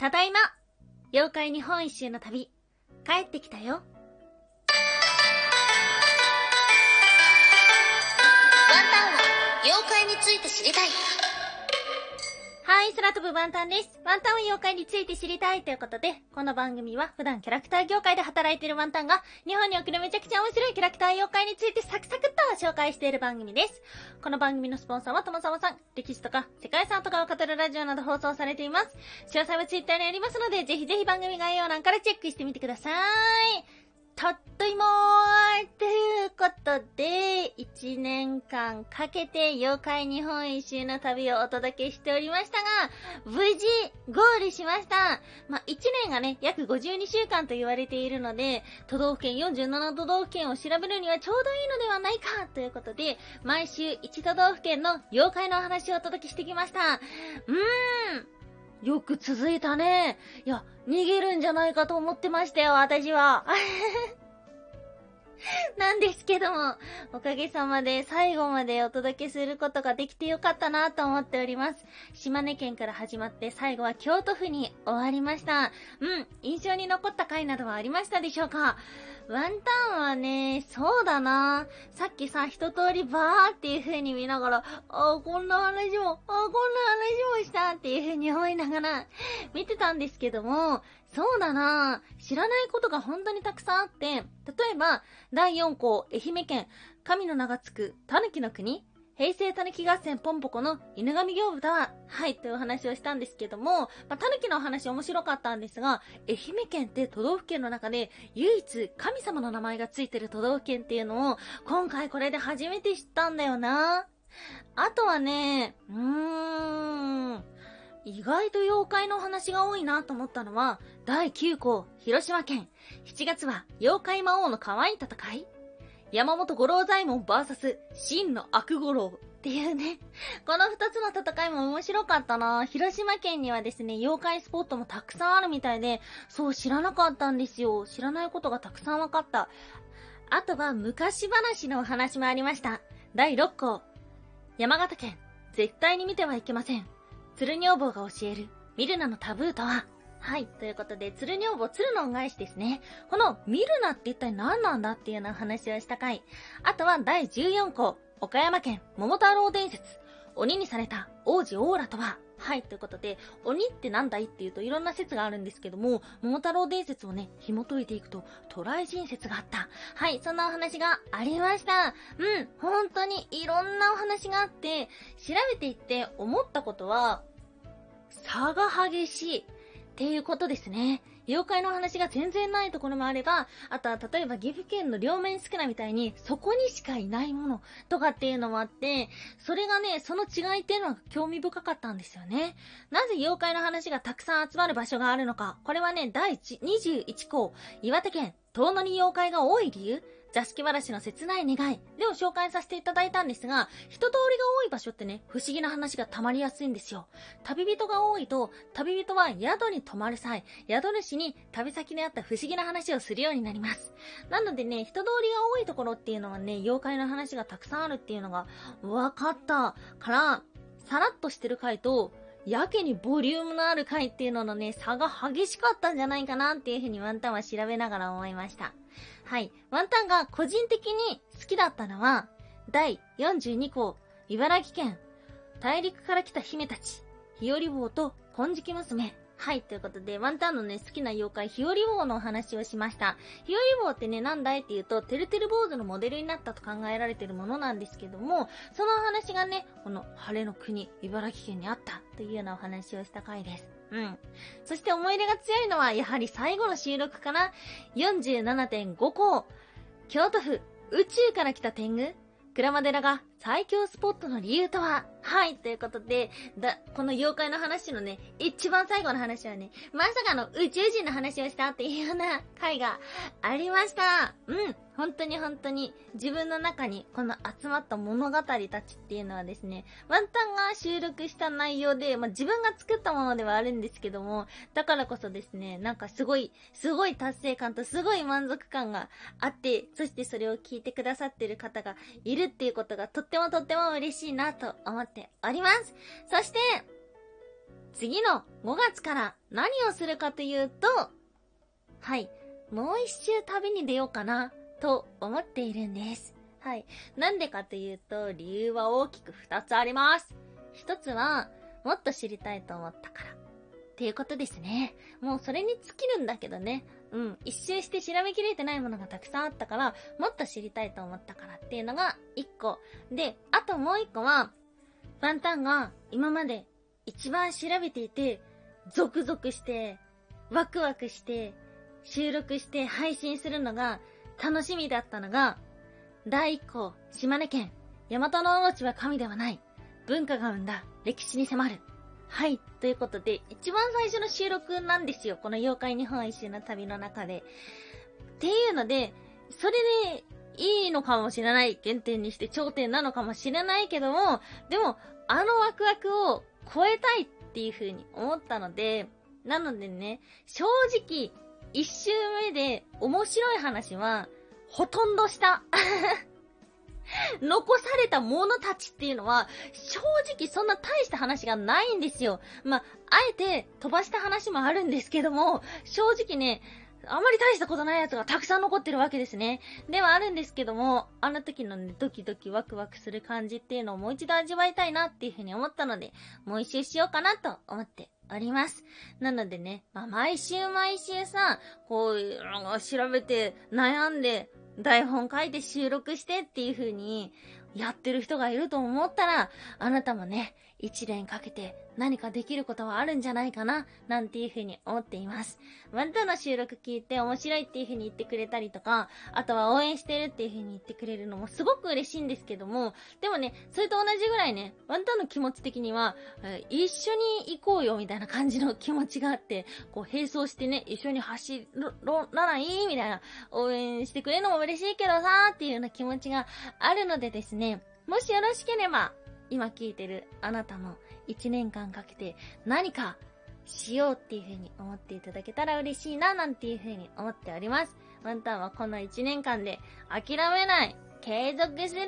ただいま妖怪日本一周の旅、帰ってきたよ。ワンタンは妖怪について知りたい。はい、空飛ぶワンタンです。ワンタンは妖怪について知りたいということで、この番組は普段キャラクター業界で働いているワンタンが、日本におけるめちゃくちゃ面白いキャラクター妖怪についてサクサクっと紹介している番組です。この番組のスポンサーはともさまさん、歴史とか世界遺産とかを語るラジオなど放送されています。詳細はツイッターにありますので、ぜひぜひ番組概要欄からチェックしてみてください。たっといもーということで、1年間かけて妖怪日本一周の旅をお届けしておりましたが、無事ゴールしました。まあ、1年がね、約52週間と言われているので、都道府県47都道府県を調べるにはちょうどいいのではないかということで、毎週1都道府県の妖怪のお話をお届けしてきました。うーん。よく続いたね。いや、逃げるんじゃないかと思ってましたよ、私は。なんですけども、おかげさまで最後までお届けすることができてよかったなと思っております。島根県から始まって最後は京都府に終わりました。うん、印象に残った回などはありましたでしょうか？ワンタンはね、そうだな。さっきさ、一通りバーっていう風に見ながら、ああこんな話も、あこんな話もしたっていう風に思いながら見てたんですけども、そうだな。知らないことが本当にたくさんあって、例えば、第4項、愛媛県、神の名がつく、狸の国、平成たぬき合戦ポンポコの犬神行部だわ。はい、というお話をしたんですけども、まあ、たぬきのお話面白かったんですが、愛媛県って都道府県の中で唯一神様の名前がついてる都道府県っていうのを、今回これで初めて知ったんだよな。あとはね、うーん、意外と妖怪の話が多いなと思ったのは、第9項、広島県。7月は妖怪魔王の可愛い戦い山本五郎左衛門 VS 真の悪五郎っていうね。この二つの戦いも面白かったな広島県にはですね、妖怪スポットもたくさんあるみたいで、そう知らなかったんですよ。知らないことがたくさん分かった。あとは昔話のお話もありました。第6項。山形県。絶対に見てはいけません。鶴女房が教える、ミルナのタブーとははい。ということで、鶴女房、鶴の恩返しですね。この、見るなって一体何なんだっていうような話をした回。あとは、第14項、岡山県、桃太郎伝説。鬼にされた王子オーラとははい、ということで、鬼ってなんだいっていうといろんな説があるんですけども、桃太郎伝説をね、紐解いていくと、トライ人説があった。はい、そんなお話がありました。うん、本当にいろんなお話があって、調べていって思ったことは、差が激しい。っていうことですね。妖怪の話が全然ないところもあれば、あとは例えば岐阜県の両面少なみたいに、そこにしかいないものとかっていうのもあって、それがね、その違いっていうのが興味深かったんですよね。なぜ妖怪の話がたくさん集まる場所があるのか。これはね、第21項、岩手県、遠野に妖怪が多い理由？座敷わらしの切ない願いでを紹介させていただいたんですが、人通りが多い場所ってね、不思議な話が溜まりやすいんですよ。旅人が多いと、旅人は宿に泊まる際、宿主に旅先であった不思議な話をするようになります。なのでね、人通りが多いところっていうのはね、妖怪の話がたくさんあるっていうのが分かったから、さらっとしてる回と、やけにボリュームのある回っていうののね、差が激しかったんじゃないかなっていうふうにワンタンは調べながら思いました。はい。ワンタンが個人的に好きだったのは、第42項、茨城県、大陸から来た姫たち、日和坊と金色娘。はい、ということで、ワンタンのね、好きな妖怪、日和坊のお話をしました。日和坊ってね、なんだいっていうと、てるてる坊主のモデルになったと考えられてるものなんですけども、そのお話がね、この晴れの国、茨城県にあったというようなお話をした回です。うん。そして思い出が強いのは、やはり最後の収録かな？47.5項。京都府、宇宙から来た天狗鞍馬寺が最強スポットの理由とは？はい、ということで、だ、この妖怪の話のね、一番最後の話はね、まさかの宇宙人の話をしたっていうような回がありました。うん、本当に本当に自分の中にこの集まった物語たちっていうのはですね、ワンタンが収録した内容で、まあ、自分が作ったものではあるんですけども、だからこそですね、なんかすごい、すごい達成感とすごい満足感があって、そしてそれを聞いてくださってる方がいるっていうことがとっってもとっても嬉しいなと思っております。そして、次の5月から何をするかというと、はい、もう一周旅に出ようかな、と思っているんです。はい。なんでかというと、理由は大きく2つあります。1つは、もっと知りたいと思ったから。っていうことですね。もうそれに尽きるんだけどね。うん。一周して調べきれてないものがたくさんあったから、もっと知りたいと思ったからっていうのが1個。で、あともう1個は、ワンタンが今まで一番調べていて、ゾクゾクして、ワクワクして、収録して配信するのが楽しみだったのが、第1項、島根県、大和の王子は神ではない。文化が生んだ歴史に迫る。はい。ということで、一番最初の収録なんですよ。この妖怪日本一周の旅の中で。っていうので、それでいいのかもしれない。原点にして頂点なのかもしれないけども、でも、あのワクワクを超えたいっていう風に思ったので、なのでね、正直、一周目で面白い話は、ほとんどした 残された者たちっていうのは、正直そんな大した話がないんですよ。まあ、あえて飛ばした話もあるんですけども、正直ね、あまり大したことないやつがたくさん残ってるわけですね。ではあるんですけども、あの時のね、ドキドキワクワクする感じっていうのをもう一度味わいたいなっていうふうに思ったので、もう一周しようかなと思っております。なのでね、まあ、毎週毎週さ、こう、調べて悩んで台本書いて収録してっていう風にやってる人がいると思ったら、あなたもね、一年かけて何かできることはあるんじゃないかな、なんていうふうに思っています。ワンタの収録聞いて面白いっていうふうに言ってくれたりとか、あとは応援してるっていうふうに言ってくれるのもすごく嬉しいんですけども、でもね、それと同じぐらいね、ワンタの気持ち的には、一緒に行こうよみたいな感じの気持ちがあって、こう並走してね、一緒に走らないみたいな、応援してくれるのも嬉しいけどさーっていうような気持ちがあるのでですね、もしよろしければ、今聞いてるあなたも1年間かけて何かしようっていう風に思っていただけたら嬉しいななんていう風に思っております。ワンタンはこの1年間で諦めない、継続する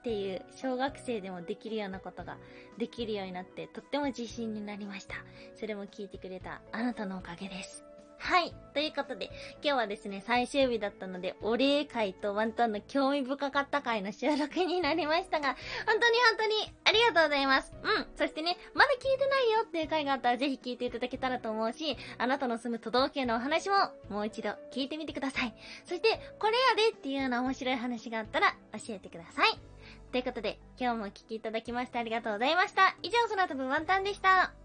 っていう小学生でもできるようなことができるようになってとっても自信になりました。それも聞いてくれたあなたのおかげです。はい。ということで、今日はですね、最終日だったので、お礼会とワンタンの興味深かった回の収録になりましたが、本当に本当にありがとうございます。うん。そしてね、まだ聞いてないよっていう回があったらぜひ聞いていただけたらと思うし、あなたの住む都道府県のお話ももう一度聞いてみてください。そして、これやでっていうような面白い話があったら教えてください。ということで、今日もお聴きいただきましてありがとうございました。以上、その後分ワンタンでした。